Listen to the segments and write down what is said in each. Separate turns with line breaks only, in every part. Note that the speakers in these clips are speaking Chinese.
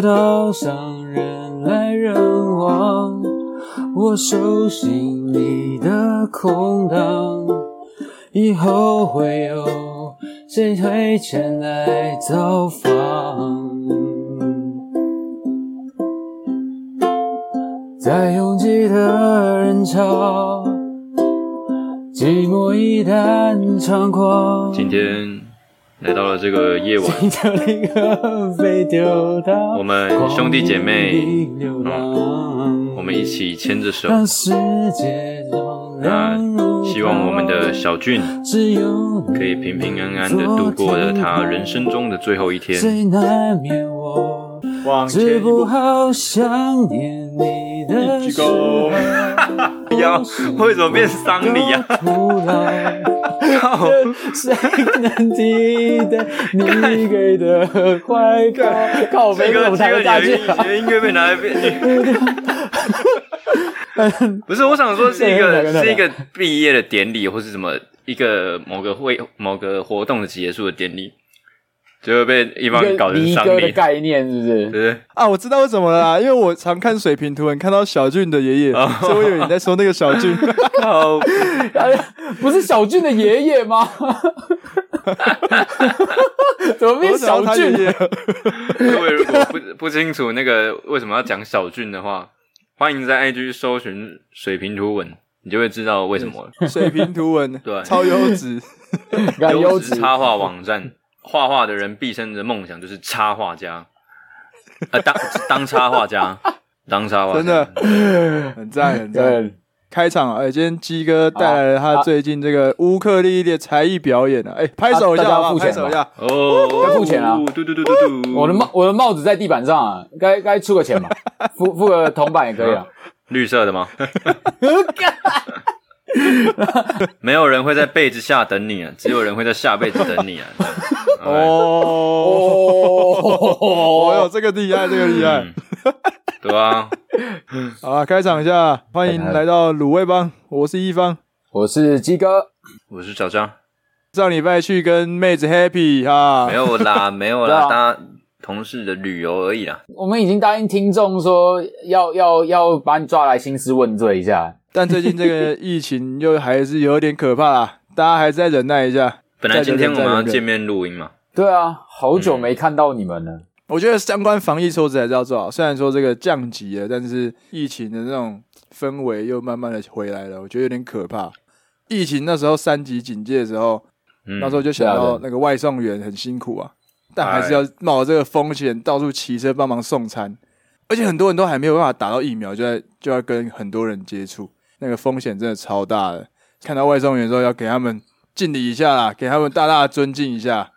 街道上人来人往，我手心里的空荡，以后会有谁会前来造访？在拥挤的人潮，寂寞一旦猖狂。
今天来到了这个夜晚，我们兄弟姐妹，嗯，我们一起牵着手。那希望我们的小俊可以平平安安的度过了他人生中的最后一天。
往前一步，想念你的时候，
要为什么变丧礼啊？靠！
谁能替代你给的怀抱？靠！我没怎么弹下去。
音乐被拿来变。不是，我想说是一个是一个毕业的典礼，或是什么一个某个会某个活动的结束的典礼。就会被一帮人搞成伤
离的概念是不是？
对
啊，我知道为什么了啦，因为我常看水平图文，看到小俊的爷爷，哦、所以我以为你在说那个小俊。
哦，不是小俊的爷爷吗？怎么变小俊？
各位如果不不清楚那个为什么要讲小俊的话，欢迎在 IG 搜寻水平图文，你就会知道为什么了。
水平图文，对，超优质，
优质插画网站。画画的人毕生的梦想就是插画家，呃，当当插画家，当插画家，
真的。很赞很赞。开场，哎，今天鸡哥带来了他最近这个乌克丽丽的才艺表演啊，哎，拍手一下，拍手一下，
哦，该付钱啊！
嘟嘟嘟嘟嘟，
我的帽，我的帽子在地板上啊，该该出个钱嘛，付付个铜板也可以啊，
绿色的吗？没有人会在被子下等你啊，只有人会在下辈子等你啊！
哦，哦哟，这个厉害，这个厉害，
对啊，
好啊，开场一下，欢迎来到卤味帮，我是一方，
我是鸡哥，
我是小张。
上礼拜去跟妹子 happy 哈，
没有啦，没有啦，大家同事的旅游而已啦。
我们已经答应听众说要要要把你抓来兴师问罪一下。
但最近这个疫情又还是有点可怕啊，大家还是再忍耐一下。
本来今天我们要见面录音嘛。
对啊，好久没看到你们了。嗯、
我觉得相关防疫措施还是要做好。虽然说这个降级了，但是疫情的那种氛围又慢慢的回来了，我觉得有点可怕。疫情那时候三级警戒的时候，嗯、那时候就想到那个外送员很辛苦啊，但还是要冒这个风险到处骑车帮忙送餐，而且很多人都还没有办法打到疫苗，就在就要跟很多人接触。那个风险真的超大的，看到外送员之后要给他们敬礼一下啦，给他们大大的尊敬一下，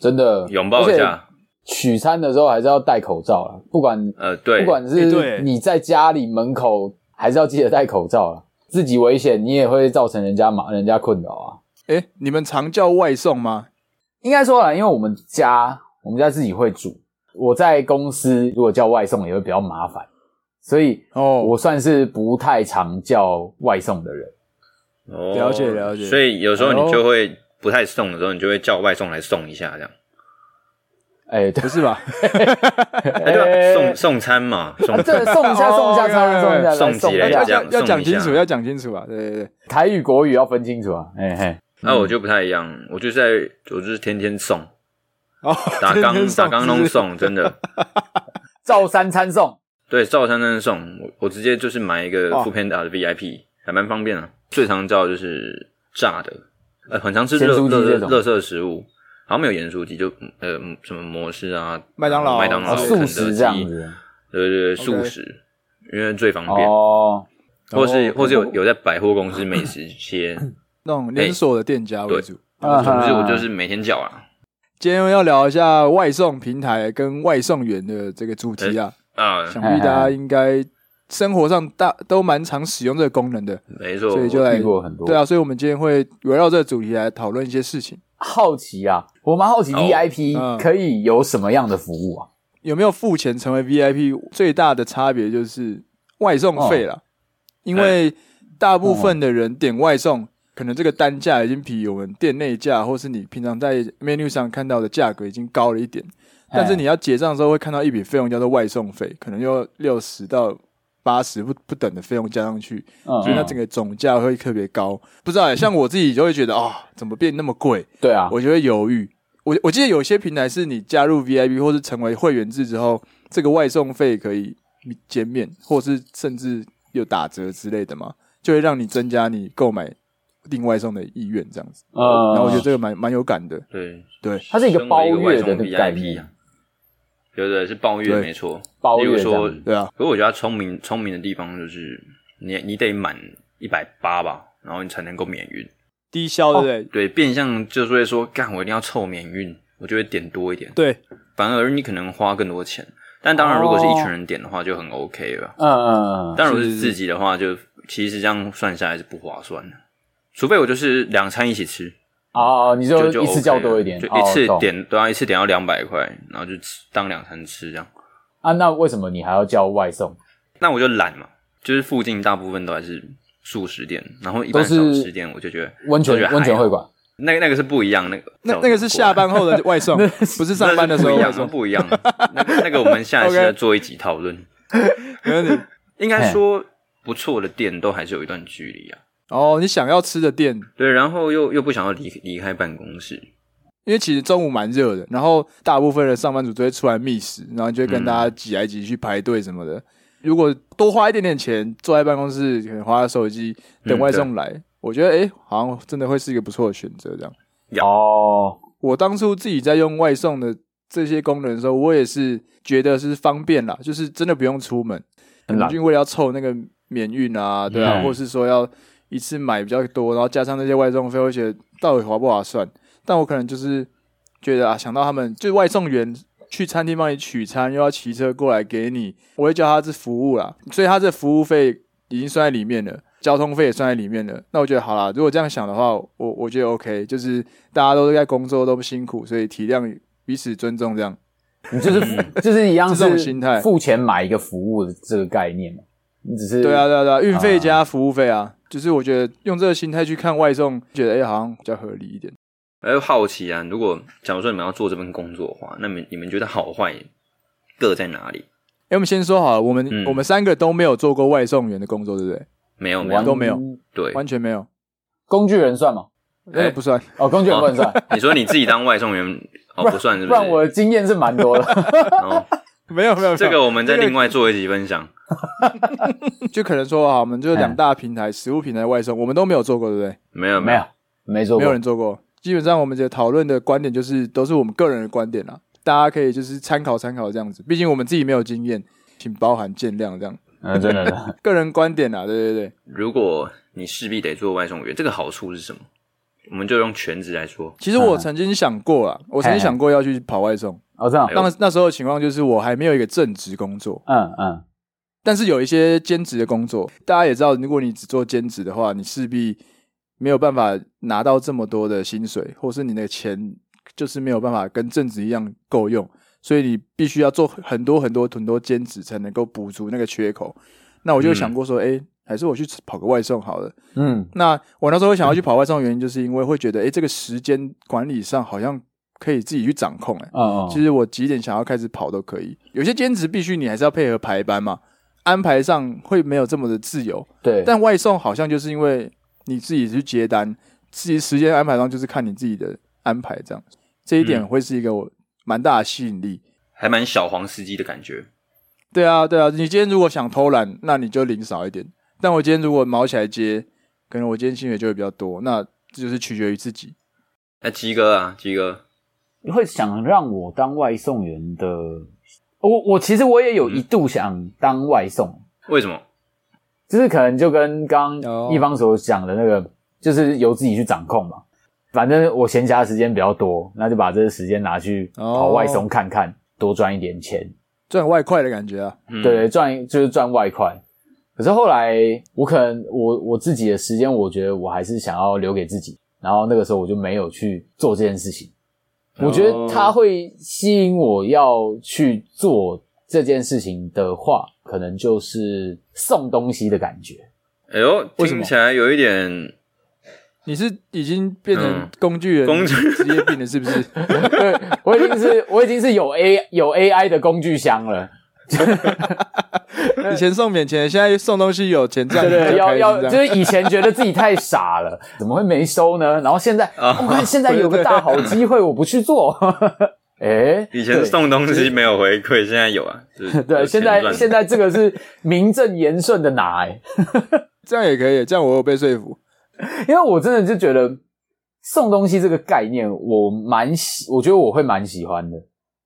真的
拥抱一下。
取餐的时候还是要戴口罩啦，不管呃对，不管是你在家里门口，还是要记得戴口罩啦。自己危险，你也会造成人家麻人家困扰啊。
诶，你们常叫外送吗？
应该说啦，因为我们家我们家自己会煮，我在公司如果叫外送也会比较麻烦。所以哦，我算是不太常叫外送的人。
哦，了解了解。
所以有时候你就会不太送的时候，你就会叫外送来送一下，这样。
哎，不是吧？
送送餐嘛，送
这送一下，送一下餐，送一下，
送几来这样，
要讲清楚，要讲清楚啊！对对对，
台语国语要分清楚啊！哎嘿，
那我就不太一样，我就在，我就是天天送，哦，打钢打钢弄送，真的，
照三餐送。
对，照三餐送我，我直接就是买一个 foodpanda 的 VIP，还蛮方便的。最常叫的就是炸的，呃，很常吃热热热色食物，好像没有盐酥鸡，就呃什么摩斯啊、
麦当劳、
麦当劳、
速食这样子。
对对对，速食，因为最方便。哦。或是或是有有在百货公司美食街
那种连锁的店家为主。
总之我就是每天叫啊。
今天要聊一下外送平台跟外送员的这个主题啊。啊，想必大家应该生活上大都蛮常使用这个功能的，
没错，
所以就来对啊，所以我们今天会围绕这个主题来讨论一些事情。
好奇啊，我蛮好奇 VIP 可以有什么样的服务啊？
有没有付钱成为 VIP？最大的差别就是外送费了，因为大部分的人点外送，可能这个单价已经比我们店内价或是你平常在 menu 上看到的价格已经高了一点。但是你要结账的时候会看到一笔费用叫做外送费，可能要六十到八十不不等的费用加上去，所以它整个总价会特别高。不知道、欸，像我自己就会觉得啊、哦，怎么变那么贵？
对啊，
我就会犹豫。我我记得有些平台是你加入 VIP 或是成为会员制之后，这个外送费可以减免，或是甚至有打折之类的嘛，就会让你增加你购买订外送的意愿，这样子。
呃，
然后我觉得这个蛮蛮有感的。
对
对，
它是一个包月的 VIP 啊。
对对，是抱怨没错。
包月
说
对啊。
可是我觉得他聪明聪明的地方就是你，你你得满一百八吧，然后你才能够免运。
低消对不对？
哦、对，变相就是会说，干我一定要凑免运，我就会点多一点。
对，
反而你可能花更多钱。但当然，如果是一群人点的话，就很 OK 了。
嗯嗯嗯。
但如果是自己的话，就其实这样算下来是不划算的。除非我就是两餐一起吃。
哦，你就一次叫多一点，
就一次点都要一次点到两百块，然后就吃当两餐吃这样。
啊，那为什么你还要叫外送？
那我就懒嘛，就是附近大部分都还是。素食店，然后一般小吃店，我就觉得
温泉温泉会馆，
那个那个是不一样，那个
那那个是下班后的外送，不是上班的时候外送，
不一样。那那个我们下一次 再做一集讨论。
没问题，
应该说不错的店都还是有一段距离啊。
哦，你想要吃的店，
对，然后又又不想要离离开办公室，
因为其实中午蛮热的，然后大部分的上班族都会出来觅食，然后就会跟大家挤来挤去排队什么的。如果多花一点点钱，坐在办公室，可能滑手机等外送来，嗯、我觉得哎、欸，好像真的会是一个不错的选择。这样。
哦，
我当初自己在用外送的这些功能的时候，我也是觉得是方便啦，就是真的不用出门，因为为了要凑那个免运啊，对啊，嗯、或是说要一次买比较多，然后加上那些外送费，我觉得到底划不划算？但我可能就是觉得啊，想到他们就是外送员。去餐厅帮你取餐，又要骑车过来给你，我会叫他是服务啦，所以他这服务费已经算在里面了，交通费也算在里面了。那我觉得好啦，如果这样想的话，我我觉得 OK，就是大家都在工作都不辛苦，所以体谅彼此尊重这样。
你就是就是一样是
这种心态，
付钱买一个服务的这个概念嘛？你只是
对啊对啊对啊，运费加服务费啊，就是我觉得用这个心态去看外送，觉得哎、欸、好像比较合理一点。
哎，好奇啊！如果假如说你们要做这份工作的话，那么你们觉得好坏各在哪里？
哎，我们先说好了，我们、嗯、我们三个都没有做过外送员的工作，对不对？
没有，没有，
都没有，
对，
完全没有。
工具人算吗？
那个不算
哦，工具人不能算。哦、
你说你自己当外送员哦，不算是不是？
不然我的经验是蛮多的。
哦，没有没有，
这个我们再另外做一集分享。
就可能说啊，我们就是两大平台，食物平台外送，我们都没有做过，对不对？
没有，
没有，没做过，
没有人做过。基本上，我们这讨论的观点就是都是我们个人的观点啦，大家可以就是参考参考这样子。毕竟我们自己没有经验，请包含见谅这样。
嗯，真的，
个人观点啦，对对对。
如果你势必得做外送员，这个好处是什么？我们就用全职来说。
其实我曾经想过啦，我曾经想过要去跑外送。
哦，这样。
当那时候的情况就是我还没有一个正职工作。
嗯嗯。
但是有一些兼职的工作，大家也知道，如果你只做兼职的话，你势必。没有办法拿到这么多的薪水，或是你的钱就是没有办法跟正职一样够用，所以你必须要做很多很多很多兼职才能够补足那个缺口。那我就想过说，哎、嗯，还是我去跑个外送好了。
嗯，
那我那时候会想要去跑外送的原因，就是因为会觉得，哎，这个时间管理上好像可以自己去掌控。哎，
哦，
其实我几点想要开始跑都可以。有些兼职必须你还是要配合排班嘛，安排上会没有这么的自由。
对，
但外送好像就是因为。你自己去接单，自己时间安排上就是看你自己的安排，这样这一点会是一个我蛮大的吸引力，
还蛮小黄司机的感觉。
对啊，对啊，你今天如果想偷懒，那你就领少一点；但我今天如果毛起来接，可能我今天薪水就会比较多。那这就是取决于自己。
那，鸡哥啊，鸡哥，
你会想让我当外送员的？我我其实我也有一度想当外送，
嗯、为什么？
就是可能就跟刚刚一方所讲的那个，就是由自己去掌控嘛。反正我闲暇时间比较多，那就把这个时间拿去跑外送看看，多赚一点钱，
赚外快的感觉啊。
对，赚就是赚外快。可是后来我可能我我自己的时间，我觉得我还是想要留给自己。然后那个时候我就没有去做这件事情。我觉得它会吸引我要去做这件事情的话，可能就是送东西的感觉。
哎呦，听起来有一点
你是已经变成工具人，工具职业病了是不是？
对，我已经是我已经是有 A 有 AI 的工具箱了。
以前送免钱，现在送东西有钱这样，
对对，要要就是以前觉得自己太傻了，怎么会没收呢？然后现在，我、哦、看现在有个大好机会，我不去做。哎、欸，
以前送东西没有回馈，现在有啊。就是、
对，现在现在这个是名正言顺的拿，哎，
这样也可以，这样我有被说服。
因为我真的就觉得送东西这个概念，我蛮喜，我觉得我会蛮喜欢的，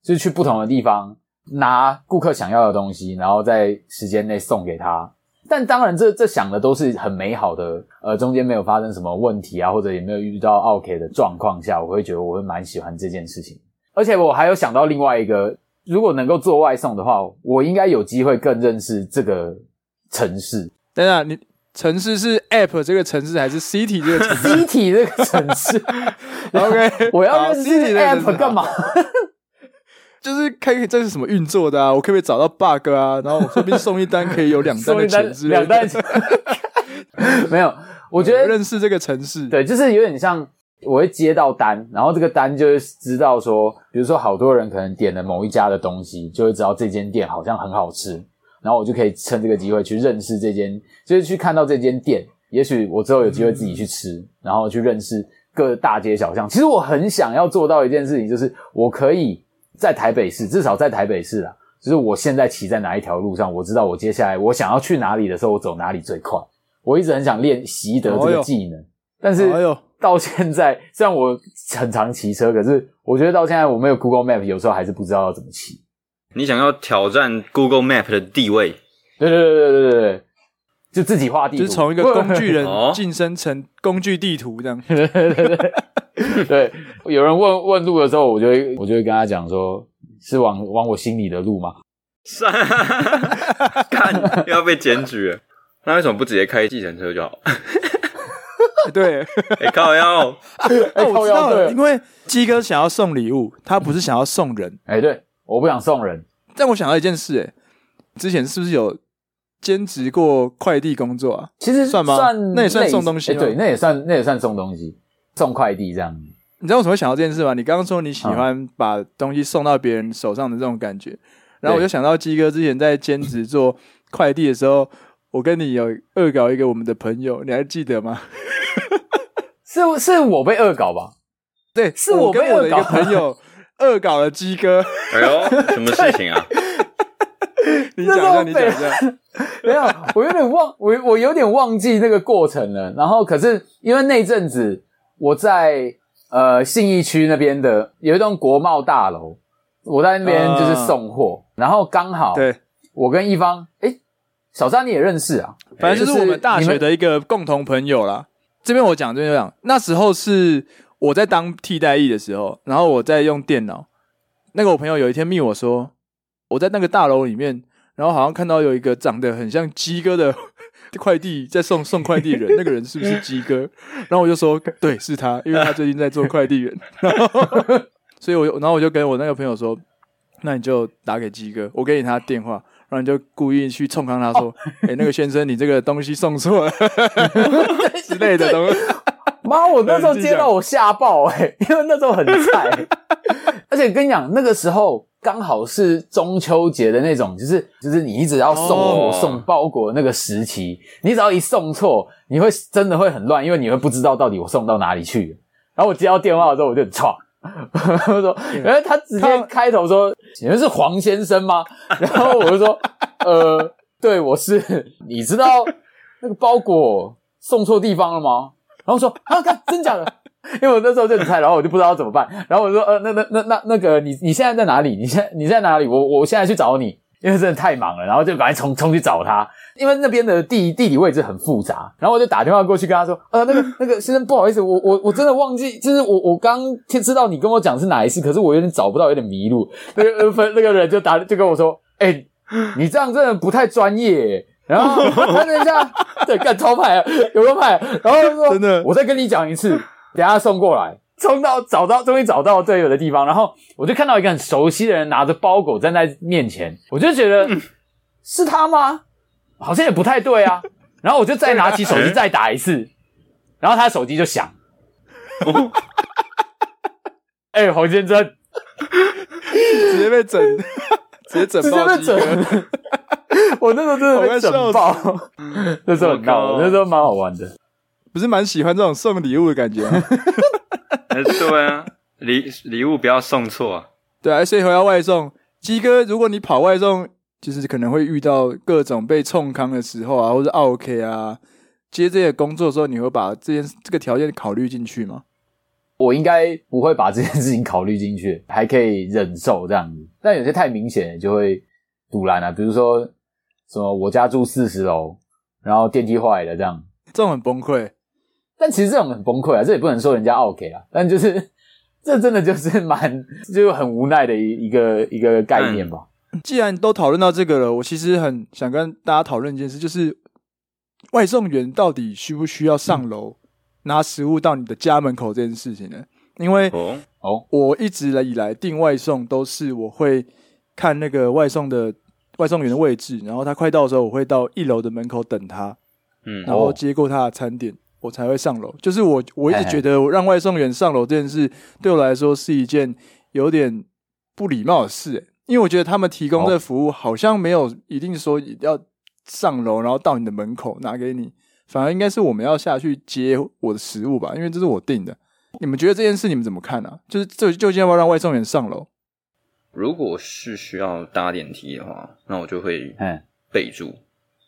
就是去不同的地方。拿顾客想要的东西，然后在时间内送给他。但当然这，这这想的都是很美好的，呃，中间没有发生什么问题啊，或者也没有遇到 OK 的状况下，我会觉得我会蛮喜欢这件事情。而且我还有想到另外一个，如果能够做外送的话，我应该有机会更认识这个城市。
等等，你城市是 App 这个城市，还是 City 这个城市
？City 这个城市。OK，我要认识 App 干嘛？
就是看这是什么运作的啊？我可不可以找到 bug 啊？然后我顺便送一单，可以有两单的 钱之类的。两单钱
没有，我觉得
认识这个城市，
对，就是有点像我会接到单，然后这个单就会知道说，比如说好多人可能点了某一家的东西，就会知道这间店好像很好吃，然后我就可以趁这个机会去认识这间，就是去看到这间店，也许我之后有机会自己去吃，嗯、然后去认识各大街小巷。其实我很想要做到一件事情，就是我可以。在台北市，至少在台北市啦，就是我现在骑在哪一条路上，我知道我接下来我想要去哪里的时候，我走哪里最快。我一直很想练习得这个技能，但是到现在，虽然我很常骑车，可是我觉得到现在我没有 Google Map，有时候还是不知道要怎么骑。
你想要挑战 Google Map 的地位？
对对对对对对对，就自己画地图，
就是从一个工具人 晋升成工具地图这
样。对对对 对。有人问问路的时候，我就会我就会跟他讲说，是往往我心里的路吗？
是，看要被检举了，那为什么不直接开计程车就好？
对，
欸、靠腰，
哎，我知道了，因为鸡哥想要送礼物，他不是想要送人。
哎，对，我不想送人，
但我想到一件事，哎，之前是不是有兼职过快递工作啊？
其实
算吗？
算，
那也算送东西吗？
对，那也算，那也算送东西。送快递这样，
你知道我怎么会想到这件事吗？你刚刚说你喜欢把东西送到别人手上的这种感觉，嗯、然后我就想到鸡哥之前在兼职做快递的时候，我跟你有恶搞一个我们的朋友，你还记得吗？
是是我被恶搞吧？
对，是我跟我的一个朋友恶搞了鸡哥。
哎呦，什么事情啊？
你讲一下，你讲一下。
没有，我有点忘，我我有点忘记那个过程了。然后，可是因为那阵子我在呃信义区那边的有一栋国贸大楼，我在那边就是送货，uh, 然后刚好对，我跟一方，诶小张你也认识啊？
反正就是我们大学的一个共同朋友啦。这边我讲，这边我讲，那时候是我在当替代役的时候，然后我在用电脑，那个我朋友有一天密我说，我在那个大楼里面。然后好像看到有一个长得很像鸡哥的快递在送送快递人，那个人是不是鸡哥？然后我就说对，是他，因为他最近在做快递员。然后，所以我然后我就跟我那个朋友说，那你就打给鸡哥，我给你他电话，然后你就故意去冲康他说，哎、欸，那个先生，你这个东西送错了 之类的东西。
妈，我那时候接到我吓爆哎、欸，因为那时候很菜，而且跟你讲那个时候。刚好是中秋节的那种，就是就是你一直要送货、送包裹的那个时期，你只要一送错，你会真的会很乱，因为你会不知道到底我送到哪里去。然后我接到电话的时候，我就很剉，我说，然后他直接开头说：“你们是黄先生吗？” 然后我就说：“呃，对，我是。你知道那个包裹送错地方了吗？”然后说：“啊，看，真假的。”因为我那时候就很菜，然后我就不知道怎么办。然后我说：“呃，那那那那那个，你你现在在哪里？你现在你在哪里？我我现在去找你，因为真的太忙了。”然后就赶快冲冲去找他，因为那边的地地理位置很复杂。然后我就打电话过去跟他说：“呃，那个那个先生，不好意思，我我我真的忘记，就是我我刚听知道你跟我讲是哪一次，可是我有点找不到，有点迷路。”那个分那个人就打就跟我说：“哎、欸，你这样真的不太专业。”然后 他等一下，对，干超派有个派，然后他说：“真的，我再跟你讲一次。”等下送过来，冲到找到，终于找到队友的地方，然后我就看到一个很熟悉的人拿着包裹站在面前，我就觉得、嗯、是他吗？好像也不太对啊。然后我就再拿起手机再打一次，然后他手机就响。哎、欸，黄先生，
直接被整，直接整爆，直接被整。
我那时候真的被整爆，那时候很闹，那时候蛮好玩的。
不是蛮喜欢这种送礼物的感觉吗？
对啊，礼礼物不要送错啊。
对啊，所以回到外送，鸡哥，如果你跑外送，就是可能会遇到各种被冲康的时候啊，或者 OK 啊，接这些工作的时候，你会把这件这个条件考虑进去吗？
我应该不会把这件事情考虑进去，还可以忍受这样子。但有些太明显，就会堵拦啊。比如说什么我家住四十楼，然后电梯坏了这样，
这种很崩溃。
但其实这种很崩溃啊，这也不能说人家 OK 啊，但就是这真的就是蛮就很无奈的一一个一个概念吧。
既然都讨论到这个了，我其实很想跟大家讨论一件事，就是外送员到底需不需要上楼拿食物到你的家门口这件事情呢？因为哦，我一直以来订外送都是我会看那个外送的外送员的位置，然后他快到的时候，我会到一楼的门口等他，嗯，然后接过他的餐点。我才会上楼，就是我我一直觉得我让外送员上楼这件事对我来说是一件有点不礼貌的事，欸，因为我觉得他们提供这服务好像没有一定说要上楼，然后到你的门口拿给你，反而应该是我们要下去接我的食物吧，因为这是我订的。你们觉得这件事你们怎么看呢？啊？就是这究竟要不要让外送员上楼？
如果是需要搭电梯的话，那我就会备注，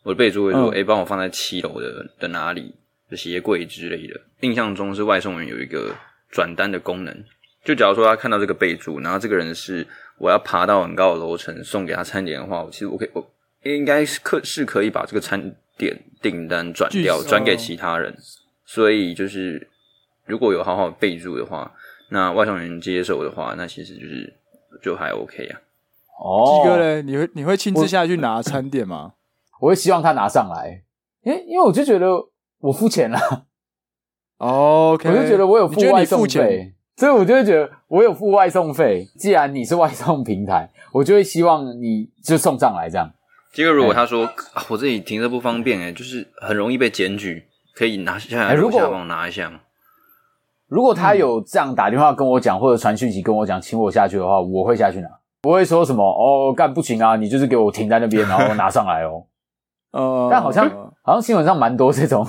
我的备注会说：“哎，帮我放在七楼的的哪里？”鞋柜之类的，印象中是外送员有一个转单的功能。就假如说他看到这个备注，然后这个人是我要爬到很高的楼层送给他餐点的话，我其实我可以，我应该是可是可以把这个餐点订单转掉，转给其他人。所以就是如果有好好备注的话，那外送员接受的话，那其实就是就还 OK 啊。
哦，鸡哥嘞，你会你会亲自下去拿餐点吗？
我，我会希望他拿上来，因为因为我就觉得。我付钱了
，OK，
我就觉得我有付外送费，所以我就会觉得我有付外送费。既然你是外送平台，我就会希望你就送上来这样。
结果如果他说、欸啊、我这里停车不方便，诶就是很容易被检举，可以拿下来，楼下帮我拿一下吗？
如果他有这样打电话跟我讲，或者传讯息跟我讲，请我下去的话，我会下去拿，不会说什么哦，干不行啊，你就是给我停在那边，然后拿上来哦。呃，但好像好像新闻上蛮多这种。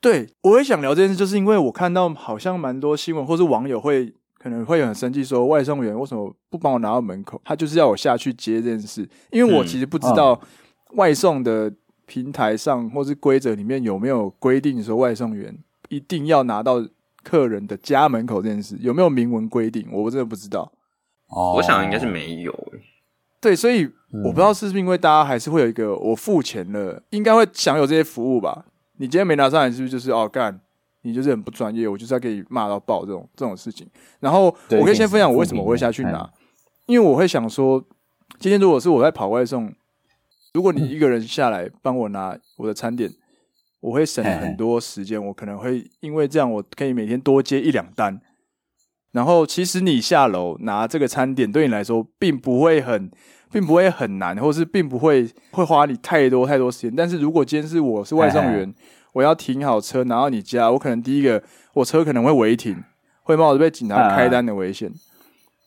对，我也想聊这件事，就是因为我看到好像蛮多新闻，或是网友会可能会很生气，说外送员为什么不帮我拿到门口？他就是要我下去接这件事。因为我其实不知道外送的平台上或是规则里面有没有规定说外送员一定要拿到客人的家门口这件事，有没有明文规定？我真的不知道。
哦，我想应该是没有。
对，所以我不知道是不是因为大家还是会有一个我付钱了，应该会享有这些服务吧。你今天没拿上来，是不是就是哦干？你就是很不专业，我就是要给你骂到爆这种这种事情。然后我可以先分享我为什么我会下去拿，因为我会想说，今天如果是我在跑外送，如果你一个人下来帮我拿我的餐点，我会省很多时间。我可能会因为这样，我可以每天多接一两单。然后其实你下楼拿这个餐点，对你来说并不会很。并不会很难，或是并不会会花你太多太多时间。但是如果今天是我是外送员，我要停好车拿到你家，我可能第一个我车可能会违停，会冒着被警察开单的危险。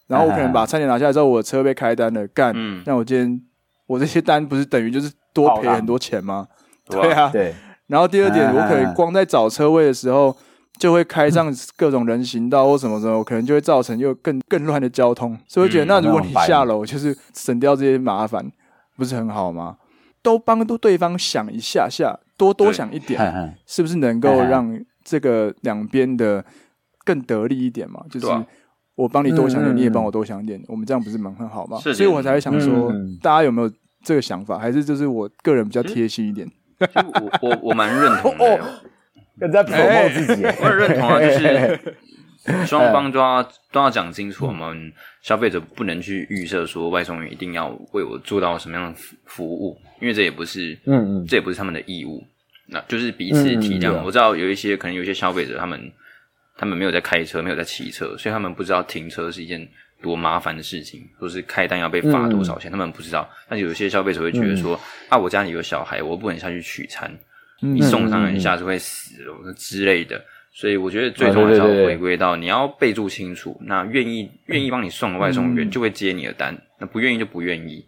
然后我可能把餐点拿下来之后，我的车被开单了，干，那我今天我这些单不是等于就是多赔很多钱吗？对啊，对。然后第二点，我可能光在找车位的时候。就会开上各种人行道或什么什么，可能就会造成又更更乱的交通。所以我觉得，那如果你下楼就是省掉这些麻烦，不是很好吗？都帮都对方想一下下，多多想一点，是不是能够让这个两边的更得力一点嘛？就是我帮你多想点，你也帮我多想点，我们这样不是蛮很好吗？所以我才会想说，大家有没有这个想法？还是就是我个人比较贴心一点？
我我我蛮认同的。
跟在 promote 自己，
我很认同啊，就是双方都要都要讲清楚，我们消费者不能去预设说外送员一定要为我做到什么样的服务，因为这也不是，嗯嗯，这也不是他们的义务，那就是彼此体谅。我知道有一些可能有一些消费者，他们他们没有在开车，没有在骑车，所以他们不知道停车是一件多麻烦的事情，或是开单要被罚多少钱，他们不知道。但是有些消费者会觉得说，啊，我家里有小孩，我不能下去取餐。你送上来一下子会死了之类的。所以我觉得最终还是要回归到你要备注清楚，那愿意愿意帮你送的外送员就会接你的单，那不愿意就不愿意。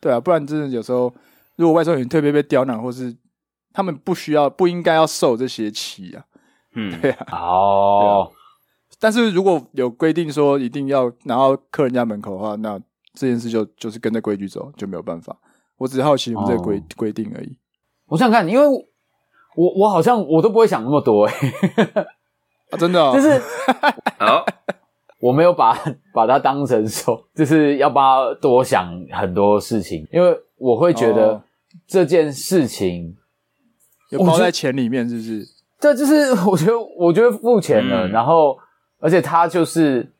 对啊，不然真的有时候如果外送员特别被刁难，或是他们不需要不应该要受这些气啊。嗯，对啊。
哦。
但是如果有规定说一定要拿到客人家门口的话，那这件事就就是跟着规矩走，就没有办法。我只是好奇这个规规定而已。
我想看，因为我我好像我都不会想那么多哎、欸。
啊，真的、哦，
就是 好，我没有把把它当成说 就是要帮他多想很多事情，因为我会觉得这件事情
有包在钱里面，是不是？
这就是我觉得，我觉得付钱了，嗯、然后而且他就是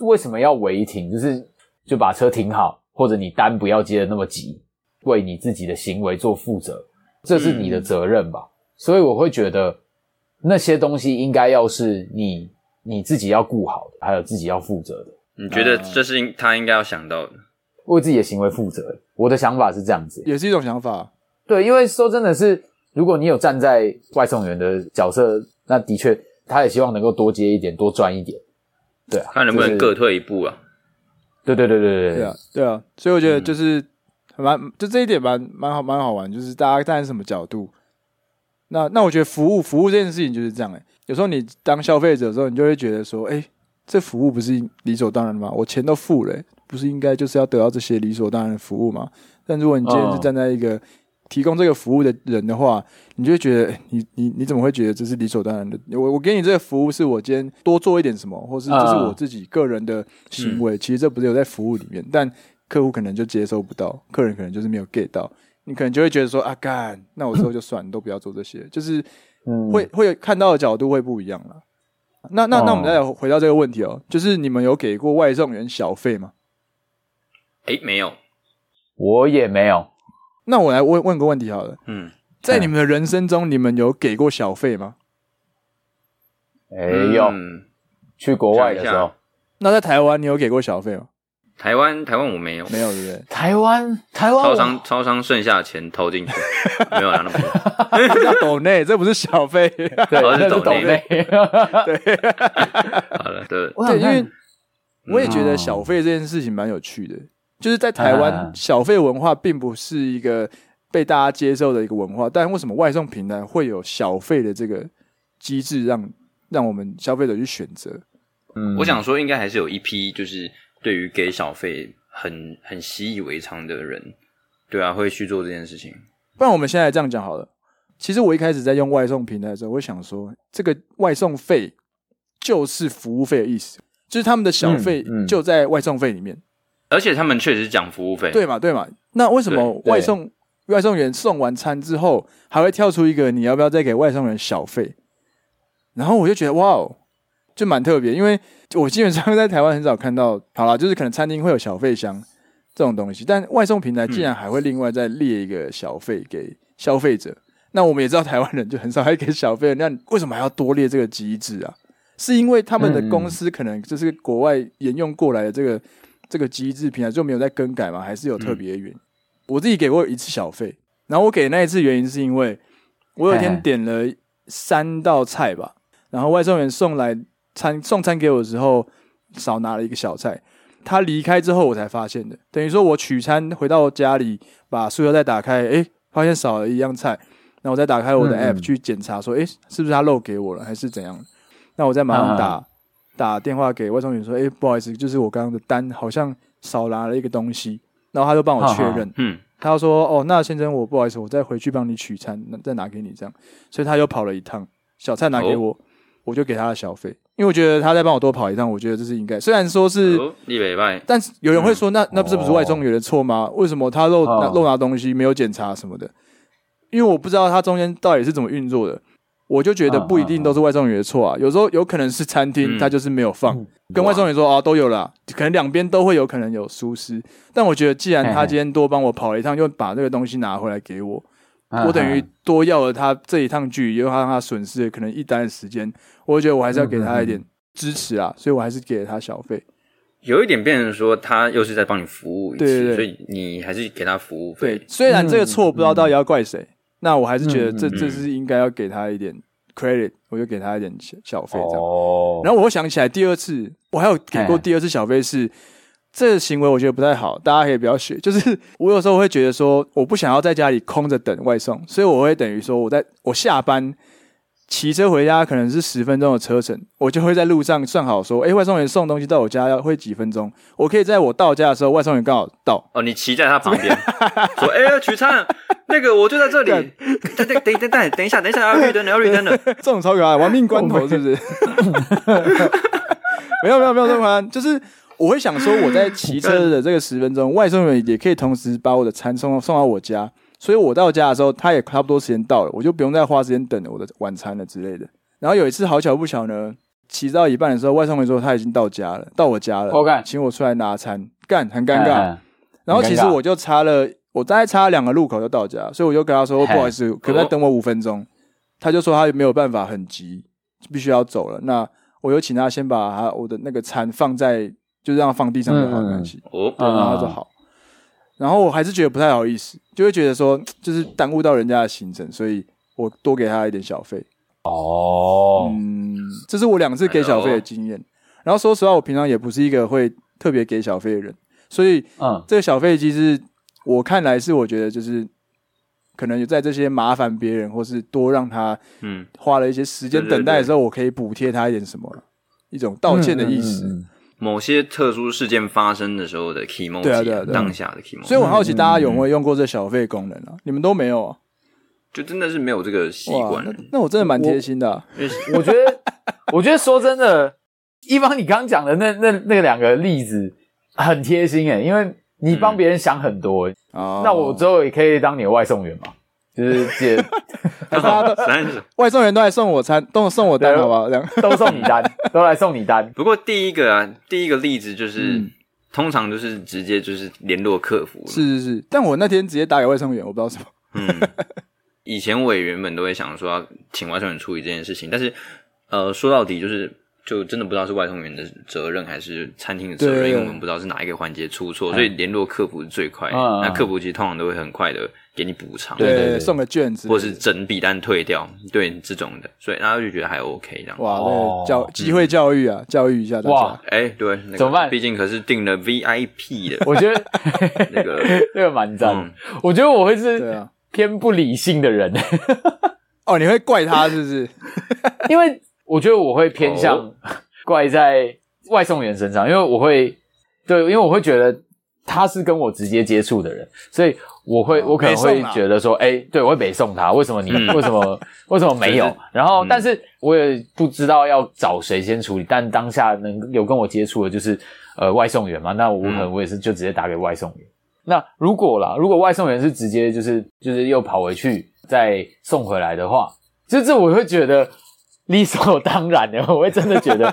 为什么要违停，就是就把车停好，或者你单不要接的那么急，为你自己的行为做负责，这是你的责任吧？嗯、所以我会觉得那些东西应该要是你你自己要顾好的，还有自己要负责的。
你觉得这是他应该要想到的，
为自己的行为负责。我的想法是这样子，
也是一种想法。
对，因为说真的是。如果你有站在外送员的角色，那的确，他也希望能够多接一点，多赚一点。对啊，
看能不能各退一步啊。
对对对对对
对啊，对啊。所以我觉得就是蛮、嗯，就这一点蛮蛮好，蛮好玩。就是大家站在什么角度，那那我觉得服务服务这件事情就是这样诶、欸。有时候你当消费者的时候，你就会觉得说，哎、欸，这服务不是理所当然的吗？我钱都付了、欸，不是应该就是要得到这些理所当然的服务吗？但如果你今天是站在一个、哦提供这个服务的人的话，你就会觉得，你你你怎么会觉得这是理所当然的？我我给你这个服务，是我今天多做一点什么，或是这是我自己个人的行为。Uh, 其实这不是有在服务里面，但客户可能就接收不到，客人可能就是没有 get 到，你可能就会觉得说啊，干，那我之后就算，都不要做这些，就是会会看到的角度会不一样了。那那那我们再回到这个问题哦，就是你们有给过外送员小费吗？
诶，没有，
我也没有。
那我来问问个问题好了，嗯，在你们的人生中，你们有给过小费吗？
没有，去国外的时候。
那在台湾，你有给过小费吗？
台湾，台湾我没有，
没有对不对？
台湾，台湾，
超商，超商剩下的钱投进去，没有拿那么多。
这叫抖内，这不是小费，对，
这是抖内。
对，
好了，对，
对，因为我也觉得小费这件事情蛮有趣的。就是在台湾，小费文化并不是一个被大家接受的一个文化，但为什么外送平台会有小费的这个机制让，让让我们消费者去选择？
嗯，我想说，应该还是有一批就是对于给小费很很习以为常的人，对啊，会去做这件事情。
不然我们现在这样讲好了。其实我一开始在用外送平台的时候，我想说，这个外送费就是服务费的意思，就是他们的小费就在外送费里面。嗯嗯
而且他们确实讲服务费，
对嘛对嘛？那为什么外送外送员送完餐之后，还会跳出一个你要不要再给外送员小费？然后我就觉得哇哦，就蛮特别，因为我基本上在台湾很少看到。好啦，就是可能餐厅会有小费箱这种东西，但外送平台竟然还会另外再列一个小费给消费者。嗯、那我们也知道台湾人就很少还给小费，那为什么还要多列这个机制啊？是因为他们的公司可能就是国外沿用过来的这个。这个机制平台就没有在更改吗？还是有特别的原因？嗯、我自己给过一次小费，然后我给那一次原因是因为我有一天点了三道菜吧，然后外送员送来餐送餐给我的时候少拿了一个小菜，他离开之后我才发现的。等于说我取餐回到家里，把塑料袋打开，诶，发现少了一样菜，然后我再打开我的 app 去检查，说，诶，是不是他漏给我了，还是怎样？那我再马上打。打电话给外送员说：“诶、欸，不好意思，就是我刚刚的单好像少拿了一个东西。”然后他就帮我确认，嗯，他就说：“哦，那先生，我不好意思，我再回去帮你取餐，再拿给你这样。”所以他又跑了一趟，小菜拿给我，哦、我就给他的小费，因为我觉得他再帮我多跑一趟，我觉得这是应该。虽然说是，但是有人会说：“那那不是不是外送员的错吗？为什么他漏拿漏拿东西没有检查什么的？”因为我不知道他中间到底是怎么运作的。我就觉得不一定都是外送员的错啊，有时候有可能是餐厅他就是没有放，跟外送员说啊都有了，可能两边都会有可能有疏失。但我觉得既然他今天多帮我跑了一趟，又把这个东西拿回来给我，我等于多要了他这一趟距离，又让他损失了可能一单的时间，我觉得我还是要给他一点支持啊，所以我还是给了他小费。
有一点变成说他又是在帮你服务一次，所以你还是给他服务费。
对，虽然这个错不知道到底要怪谁。那我还是觉得这这是应该要给他一点 credit，我就给他一点小小费这样。哦。然后我又想起来第二次，我还有给过第二次小费是。这个行为我觉得不太好，大家可以不要学。就是我有时候会觉得说，我不想要在家里空着等外送，所以我会等于说，我在我下班骑车回家可能是十分钟的车程，我就会在路上算好说，哎，外送员送东西到我家要会几分钟，我可以在我到家的时候，外送员刚好到。
哦，你骑在他旁边，说，哎，取餐，那个我就在这里，等等等等等等一下，等一下要绿灯了，要绿灯的，
这种超可爱，亡命关头是不是？没有没有没有这么夸张，就是。我会想说，我在骑车的这个十分钟，外送员也可以同时把我的餐送送到我家，所以我到家的时候，他也差不多时间到了，我就不用再花时间等我的晚餐了之类的。然后有一次好巧不巧呢，骑到一半的时候，外送员说他已经到家了，到我家了，OK，请我出来拿餐，干很尴尬。然后其实我就差了，我大概差两个路口就到家，所以我就跟他说不好意思，可不可以等我五分钟？他就说他没有办法，很急，必须要走了。那我就请他先把他我的那个餐放在。就这样放地上就好，没关系。哦，然后就好。然后我还是觉得不太好意思，就会觉得说，就是耽误到人家的行程，所以我多给他一点小费。哦，嗯，这是我两次给小费的经验。然后说实话，我平常也不是一个会特别给小费的人，所以，嗯，这个小费其实我看来是我觉得就是可能有在这些麻烦别人，或是多让他嗯花了一些时间等待的时候，我可以补贴他一点什么，一种道歉的意思。
某些特殊事件发生的时候的 kimoji，对啊对啊，当下的 kimoji。
所以我好奇大家有没有用过这小费功能啊？你们都没有啊？
就真的是没有这个习惯。
那那我真的蛮贴心的啊。
我，我觉得，我觉得说真的，一方你刚刚讲的那那那两个例子很贴心诶，因为你帮别人想很多。嗯，那我之后也可以当你的外送员嘛。就是姐，大家都
外送员都来送我餐，都送我单，好不好？这样
都送你单，都来送你单。
不过第一个啊，第一个例子就是，嗯、通常就是直接就是联络客服。
是是是，但我那天直接打给外送员，我不知道什么。
嗯，以前我也原本都会想说要请外送员处理这件事情，但是呃，说到底就是。就真的不知道是外送员的责任还是餐厅的责任，因为我们不知道是哪一个环节出错，所以联络客服是最快。那客服其实通常都会很快的给你补偿，
对对，送个卷子，
或是整笔单退掉，对这种的，所以大家就觉得还 OK 这样。
哇，那个教机会教育啊，教育一下大家。哇，
哎，对，怎么办？毕竟可是订了 VIP 的，
我觉得 那个 那个蛮赞。我觉得我会是偏不理性的人。
哦，你会怪他是不是？
因为。我觉得我会偏向怪在外送员身上，因为我会对，因为我会觉得他是跟我直接接触的人，所以我会我可能会觉得说，哎，对，我会北送他，为什么你 为什么为什么没有？然后，但是我也不知道要找谁先处理，但当下能有跟我接触的就是呃外送员嘛，那我可能我也是就直接打给外送员。那如果啦，如果外送员是直接就是就是又跑回去再送回来的话，就这我会觉得。理所当然的，我会真的觉得